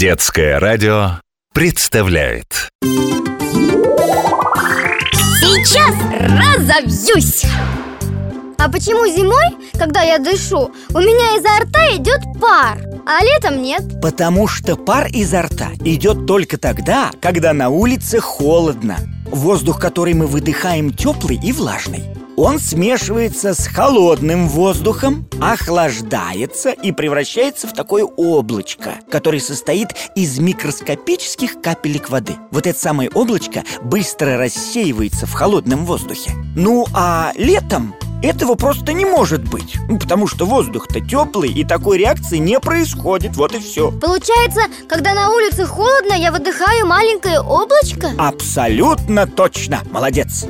Детское радио представляет Сейчас разобьюсь! А почему зимой, когда я дышу, у меня изо рта идет пар, а летом нет? Потому что пар изо рта идет только тогда, когда на улице холодно Воздух, который мы выдыхаем, теплый и влажный он смешивается с холодным воздухом, охлаждается и превращается в такое облачко, которое состоит из микроскопических капелек воды. Вот это самое облачко быстро рассеивается в холодном воздухе. Ну а летом этого просто не может быть ну, Потому что воздух-то теплый И такой реакции не происходит, вот и все Получается, когда на улице холодно, я выдыхаю маленькое облачко? Абсолютно точно, молодец